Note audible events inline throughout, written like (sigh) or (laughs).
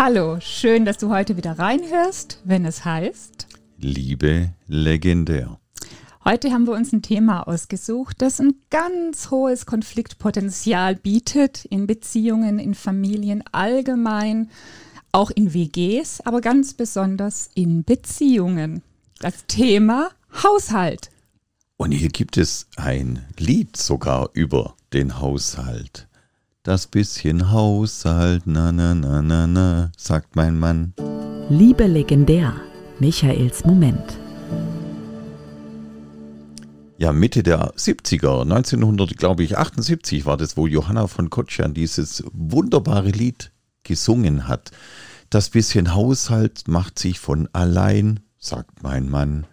Hallo, schön, dass du heute wieder reinhörst, wenn es heißt Liebe legendär. Heute haben wir uns ein Thema ausgesucht, das ein ganz hohes Konfliktpotenzial bietet in Beziehungen, in Familien allgemein, auch in WGs, aber ganz besonders in Beziehungen. Das Thema Haushalt. Und hier gibt es ein Lied sogar über den Haushalt. Das bisschen Haushalt, na na na na na, sagt mein Mann. Liebe legendär. Michaels Moment. Ja, Mitte der 70er, 1900, glaube ich, 78 war das, wo Johanna von Kotschan dieses wunderbare Lied gesungen hat. Das bisschen Haushalt macht sich von allein, sagt mein Mann.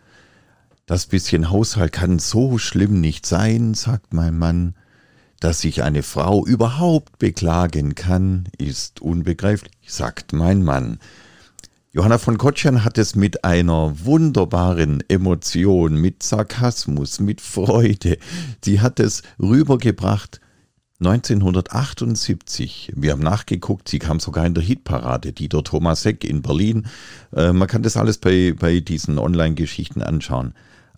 Das bisschen Haushalt kann so schlimm nicht sein, sagt mein Mann. Dass sich eine Frau überhaupt beklagen kann, ist unbegreiflich, sagt mein Mann. Johanna von Kotschan hat es mit einer wunderbaren Emotion, mit Sarkasmus, mit Freude, sie hat es rübergebracht 1978. Wir haben nachgeguckt, sie kam sogar in der Hitparade, Dieter Thomasek in Berlin. Äh, man kann das alles bei, bei diesen Online-Geschichten anschauen.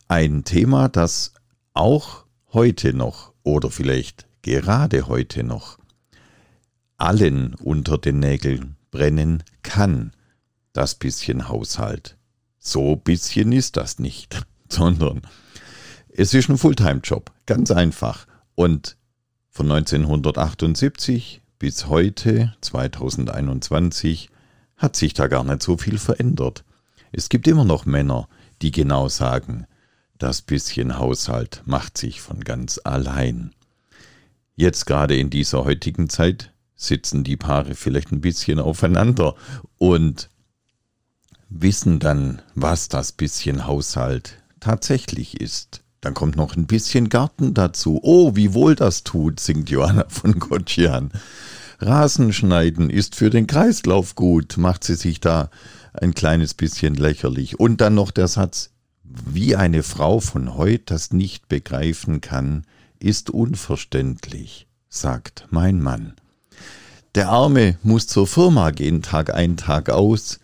Ein Thema, das auch heute noch oder vielleicht gerade heute noch allen unter den Nägeln brennen kann das bisschen Haushalt. So bisschen ist das nicht, (laughs) sondern es ist ein Fulltime-Job, ganz einfach. Und von 1978 bis heute, 2021, hat sich da gar nicht so viel verändert. Es gibt immer noch Männer, die genau sagen, das bisschen Haushalt macht sich von ganz allein. Jetzt gerade in dieser heutigen Zeit sitzen die Paare vielleicht ein bisschen aufeinander und wissen dann, was das bisschen Haushalt tatsächlich ist. Dann kommt noch ein bisschen Garten dazu. Oh, wie wohl das tut, singt Johanna von Gotschian. Rasenschneiden ist für den Kreislauf gut, macht sie sich da ein kleines bisschen lächerlich. Und dann noch der Satz, wie eine Frau von heute das nicht begreifen kann, ist unverständlich, sagt mein Mann. Der Arme muss zur Firma gehen, Tag ein, Tag aus,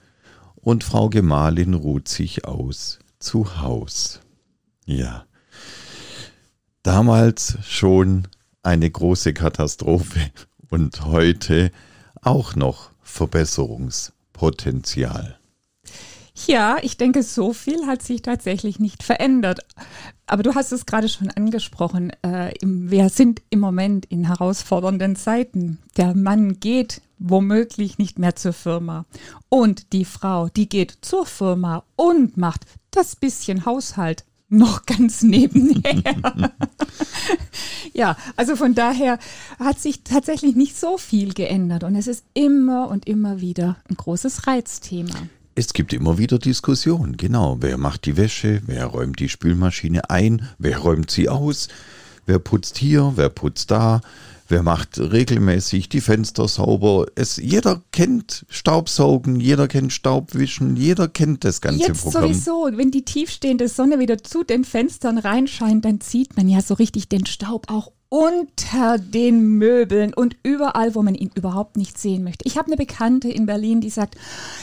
und Frau Gemahlin ruht sich aus zu Haus. Ja, damals schon eine große Katastrophe und heute auch noch Verbesserungspotenzial. Ja, ich denke, so viel hat sich tatsächlich nicht verändert. Aber du hast es gerade schon angesprochen. Äh, wir sind im Moment in herausfordernden Zeiten. Der Mann geht womöglich nicht mehr zur Firma. Und die Frau, die geht zur Firma und macht das bisschen Haushalt noch (laughs) ganz nebenher. ja, also von daher hat sich tatsächlich nicht so viel geändert und es ist immer und immer wieder ein großes Reizthema. Es gibt immer wieder Diskussionen, genau. Wer macht die Wäsche? Wer räumt die Spülmaschine ein? Wer räumt sie aus? Wer putzt hier? Wer putzt da? Wer macht regelmäßig die Fenster sauber? Es, jeder kennt Staubsaugen, jeder kennt Staubwischen, jeder kennt das ganze Jetzt Programm. sowieso, wenn die tiefstehende Sonne wieder zu den Fenstern reinscheint, dann sieht man ja so richtig den Staub auch unter den Möbeln und überall, wo man ihn überhaupt nicht sehen möchte. Ich habe eine Bekannte in Berlin, die sagt,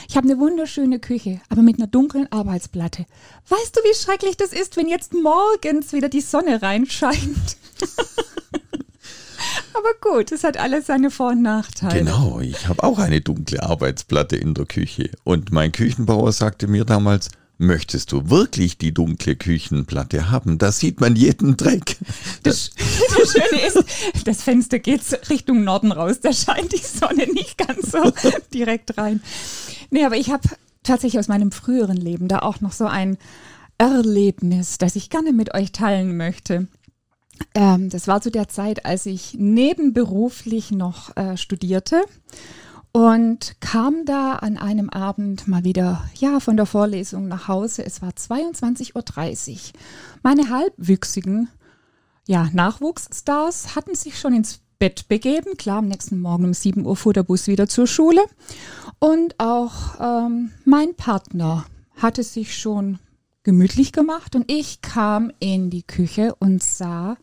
ich habe eine wunderschöne Küche, aber mit einer dunklen Arbeitsplatte. Weißt du, wie schrecklich das ist, wenn jetzt morgens wieder die Sonne reinscheint? (laughs) aber gut, es hat alles seine Vor- und Nachteile. Genau, ich habe auch eine dunkle Arbeitsplatte in der Küche. Und mein Küchenbauer sagte mir damals, Möchtest du wirklich die dunkle Küchenplatte haben? Da sieht man jeden Dreck. Das, das (laughs) Schöne ist, das Fenster geht Richtung Norden raus. Da scheint die Sonne nicht ganz so (laughs) direkt rein. Nee, aber ich habe tatsächlich aus meinem früheren Leben da auch noch so ein Erlebnis, das ich gerne mit euch teilen möchte. Ähm, das war zu der Zeit, als ich nebenberuflich noch äh, studierte und kam da an einem Abend mal wieder, ja, von der Vorlesung nach Hause. Es war 22.30 Uhr. Meine halbwüchsigen, ja, Nachwuchsstars hatten sich schon ins Bett begeben. Klar, am nächsten Morgen um 7 Uhr fuhr der Bus wieder zur Schule. Und auch ähm, mein Partner hatte sich schon gemütlich gemacht und ich kam in die Küche und sah,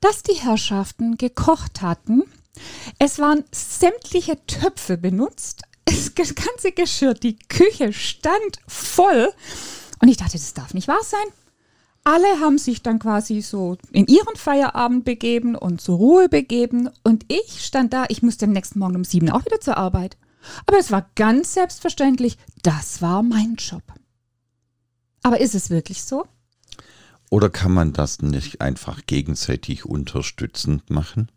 dass die Herrschaften gekocht hatten. Es waren sämtliche Töpfe benutzt, das ganze Geschirr, die Küche stand voll. Und ich dachte, das darf nicht wahr sein. Alle haben sich dann quasi so in ihren Feierabend begeben und zur Ruhe begeben. Und ich stand da, ich musste am nächsten Morgen um sieben auch wieder zur Arbeit. Aber es war ganz selbstverständlich, das war mein Job. Aber ist es wirklich so? Oder kann man das nicht einfach gegenseitig unterstützend machen?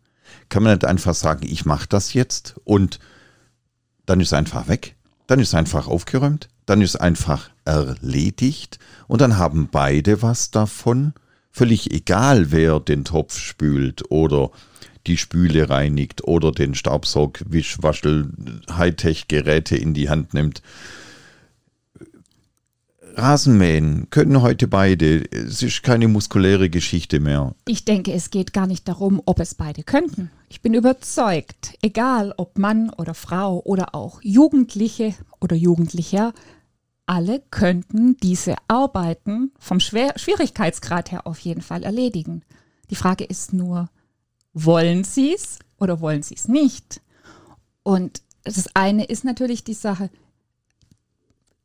Kann man nicht einfach sagen, ich mache das jetzt und dann ist es einfach weg, dann ist es einfach aufgeräumt, dann ist es einfach erledigt und dann haben beide was davon. Völlig egal, wer den Topf spült oder die Spüle reinigt oder den Staubsaug, Wischwaschel, Hightech-Geräte in die Hand nimmt. Rasenmähen können heute beide. Es ist keine muskuläre Geschichte mehr. Ich denke, es geht gar nicht darum, ob es beide könnten. Ich bin überzeugt, egal ob Mann oder Frau oder auch Jugendliche oder Jugendlicher, alle könnten diese Arbeiten vom Schwer Schwierigkeitsgrad her auf jeden Fall erledigen. Die Frage ist nur, wollen sie es oder wollen sie es nicht? Und das eine ist natürlich die Sache,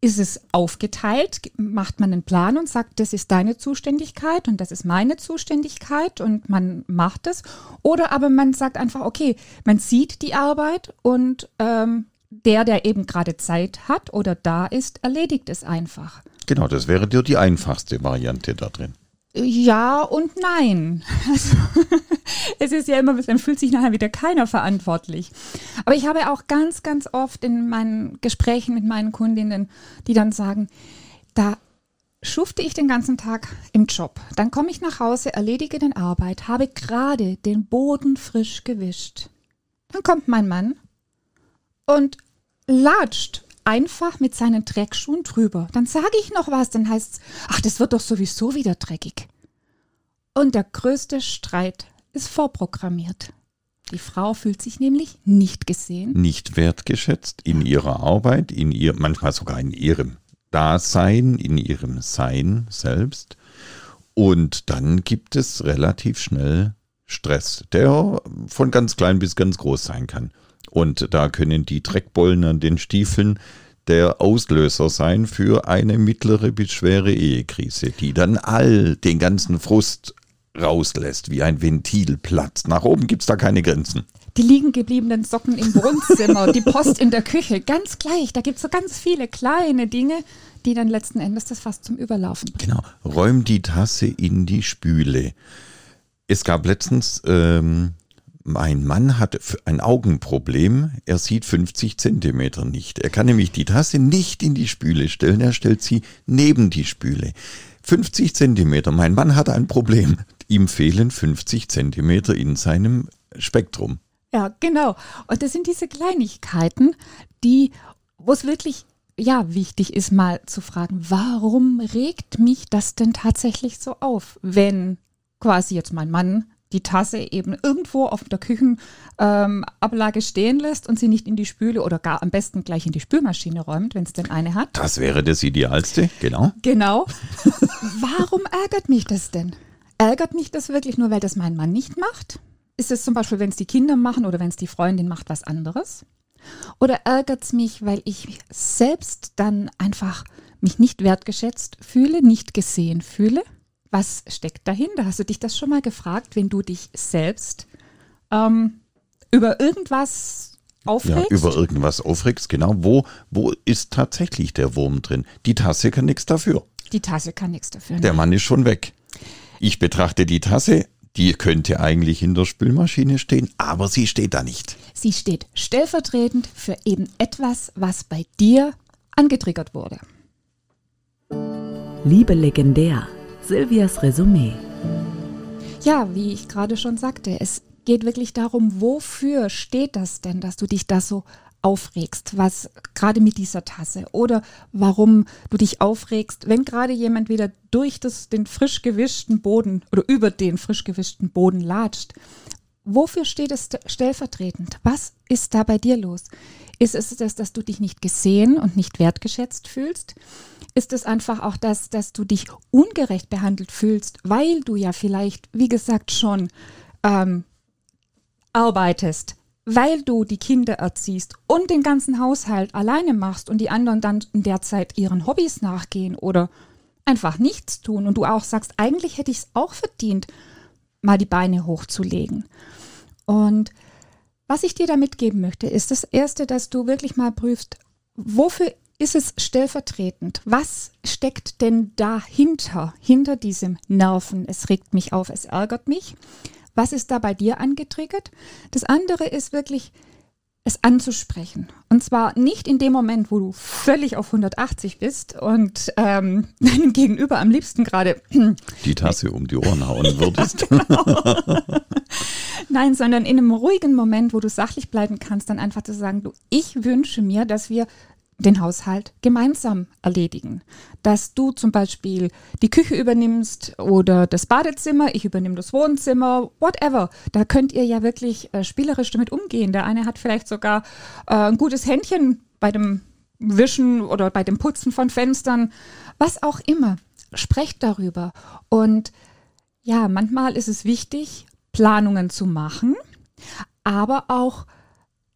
ist es aufgeteilt, macht man einen Plan und sagt, das ist deine Zuständigkeit und das ist meine Zuständigkeit und man macht es. Oder aber man sagt einfach, okay, man sieht die Arbeit und ähm, der, der eben gerade Zeit hat oder da ist, erledigt es einfach. Genau, das wäre dir die einfachste Variante da drin. Ja und nein. (laughs) Also, es ist ja immer, dann fühlt sich nachher wieder keiner verantwortlich. Aber ich habe auch ganz, ganz oft in meinen Gesprächen mit meinen Kundinnen, die dann sagen, da schufte ich den ganzen Tag im Job. Dann komme ich nach Hause, erledige den Arbeit, habe gerade den Boden frisch gewischt. Dann kommt mein Mann und latscht einfach mit seinen Dreckschuhen drüber. Dann sage ich noch was, dann heißt es, ach, das wird doch sowieso wieder dreckig. Und der größte Streit ist vorprogrammiert. Die Frau fühlt sich nämlich nicht gesehen. Nicht wertgeschätzt in ihrer Arbeit, in ihr, manchmal sogar in ihrem Dasein, in ihrem Sein selbst. Und dann gibt es relativ schnell Stress, der von ganz klein bis ganz groß sein kann. Und da können die Dreckbollen an den Stiefeln der Auslöser sein für eine mittlere bis schwere Ehekrise, die dann all den ganzen Frust rauslässt, wie ein Ventil platzt. Nach oben gibt es da keine Grenzen. Die liegen gebliebenen Socken im Wohnzimmer, die Post in der Küche, ganz gleich. Da gibt es so ganz viele kleine Dinge, die dann letzten Endes das fast zum Überlaufen bringen. Genau. Räum die Tasse in die Spüle. Es gab letztens ähm, mein Mann hat ein Augenproblem. Er sieht 50 Zentimeter nicht. Er kann nämlich die Tasse nicht in die Spüle stellen. Er stellt sie neben die Spüle. 50 Zentimeter. Mein Mann hat ein Problem. Ihm fehlen 50 Zentimeter in seinem Spektrum. Ja, genau. Und das sind diese Kleinigkeiten, die, wo es wirklich ja, wichtig ist, mal zu fragen, warum regt mich das denn tatsächlich so auf, wenn quasi jetzt mein Mann die Tasse eben irgendwo auf der Küchenablage ähm, stehen lässt und sie nicht in die Spüle oder gar am besten gleich in die Spülmaschine räumt, wenn es denn eine hat. Das wäre das Idealste, genau. Genau. (laughs) Warum ärgert mich das denn? Ärgert mich das wirklich nur, weil das mein Mann nicht macht? Ist es zum Beispiel, wenn es die Kinder machen oder wenn es die Freundin macht, was anderes? Oder ärgert es mich, weil ich selbst dann einfach mich nicht wertgeschätzt fühle, nicht gesehen fühle? Was steckt dahinter? Hast du dich das schon mal gefragt, wenn du dich selbst ähm, über irgendwas aufregst? Ja, über irgendwas aufregst, genau. Wo, wo ist tatsächlich der Wurm drin? Die Tasse kann nichts dafür. Die Tasse kann nichts dafür. Der Mann ist schon weg. Ich betrachte die Tasse, die könnte eigentlich in der Spülmaschine stehen, aber sie steht da nicht. Sie steht stellvertretend für eben etwas, was bei dir angetriggert wurde. Liebe legendär. Silvias Resümee. Ja, wie ich gerade schon sagte, es geht wirklich darum, wofür steht das denn, dass du dich da so aufregst, was gerade mit dieser Tasse oder warum du dich aufregst, wenn gerade jemand wieder durch das, den frisch gewischten Boden oder über den frisch gewischten Boden latscht. Wofür steht es stellvertretend? Was ist da bei dir los? Ist es das, dass du dich nicht gesehen und nicht wertgeschätzt fühlst? Ist es einfach auch das, dass du dich ungerecht behandelt fühlst, weil du ja vielleicht, wie gesagt, schon ähm, arbeitest, weil du die Kinder erziehst und den ganzen Haushalt alleine machst und die anderen dann in der Zeit ihren Hobbys nachgehen oder einfach nichts tun und du auch sagst, eigentlich hätte ich es auch verdient, mal die Beine hochzulegen. Und was ich dir da mitgeben möchte, ist das Erste, dass du wirklich mal prüfst, wofür ist es stellvertretend? Was steckt denn dahinter, hinter diesem Nerven? Es regt mich auf, es ärgert mich. Was ist da bei dir angetriggert? Das andere ist wirklich, es anzusprechen. Und zwar nicht in dem Moment, wo du völlig auf 180 bist und ähm, (laughs) deinem Gegenüber am liebsten gerade die Tasse um die Ohren hauen würdest. genau. (laughs) Nein, sondern in einem ruhigen Moment, wo du sachlich bleiben kannst, dann einfach zu sagen, du, ich wünsche mir, dass wir den Haushalt gemeinsam erledigen. Dass du zum Beispiel die Küche übernimmst oder das Badezimmer, ich übernehme das Wohnzimmer, whatever. Da könnt ihr ja wirklich äh, spielerisch damit umgehen. Der eine hat vielleicht sogar äh, ein gutes Händchen bei dem Wischen oder bei dem Putzen von Fenstern, was auch immer. Sprecht darüber. Und ja, manchmal ist es wichtig, Planungen zu machen, aber auch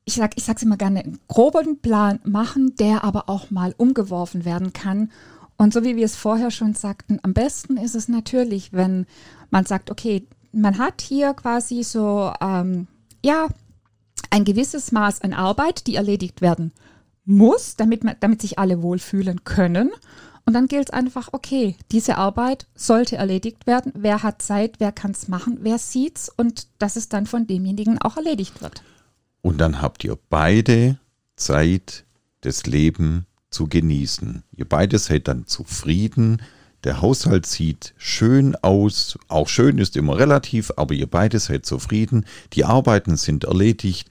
ich sage ich sag's immer gerne, einen groben Plan machen, der aber auch mal umgeworfen werden kann. Und so wie wir es vorher schon sagten, am besten ist es natürlich, wenn man sagt, okay, man hat hier quasi so, ähm, ja, ein gewisses Maß an Arbeit, die erledigt werden muss, damit, man, damit sich alle wohlfühlen können. Und dann gilt es einfach, okay, diese Arbeit sollte erledigt werden. Wer hat Zeit, wer kann es machen, wer sieht's und dass es dann von demjenigen auch erledigt wird. Und dann habt ihr beide Zeit, das Leben zu genießen. Ihr beide seid dann zufrieden. Der Haushalt sieht schön aus. Auch schön ist immer relativ, aber ihr beide seid zufrieden. Die Arbeiten sind erledigt.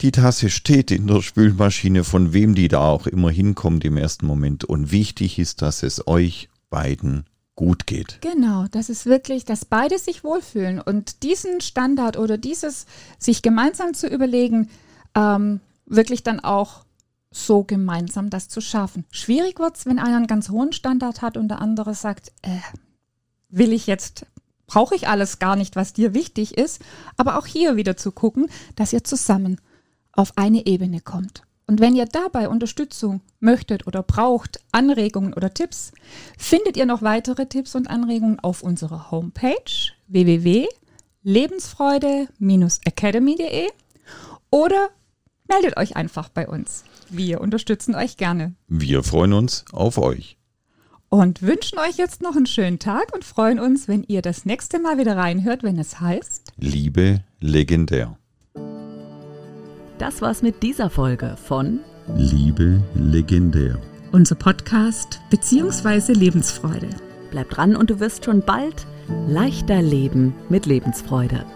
Die Tasse steht in der Spülmaschine, von wem die da auch immer hinkommt im ersten Moment. Und wichtig ist, dass es euch beiden gut geht. Genau, das ist wirklich, dass beide sich wohlfühlen und diesen Standard oder dieses sich gemeinsam zu überlegen, ähm, wirklich dann auch so gemeinsam das zu schaffen. Schwierig wird es, wenn einer einen ganz hohen Standard hat und der andere sagt, äh, will ich jetzt, brauche ich alles gar nicht, was dir wichtig ist, aber auch hier wieder zu gucken, dass ihr zusammen auf eine Ebene kommt. Und wenn ihr dabei Unterstützung möchtet oder braucht, Anregungen oder Tipps, findet ihr noch weitere Tipps und Anregungen auf unserer Homepage www.lebensfreude-academy.de oder meldet euch einfach bei uns. Wir unterstützen euch gerne. Wir freuen uns auf euch. Und wünschen euch jetzt noch einen schönen Tag und freuen uns, wenn ihr das nächste Mal wieder reinhört, wenn es heißt Liebe legendär. Das war's mit dieser Folge von Liebe legendär. Unser Podcast bzw. Lebensfreude. Bleib dran und du wirst schon bald leichter leben mit Lebensfreude.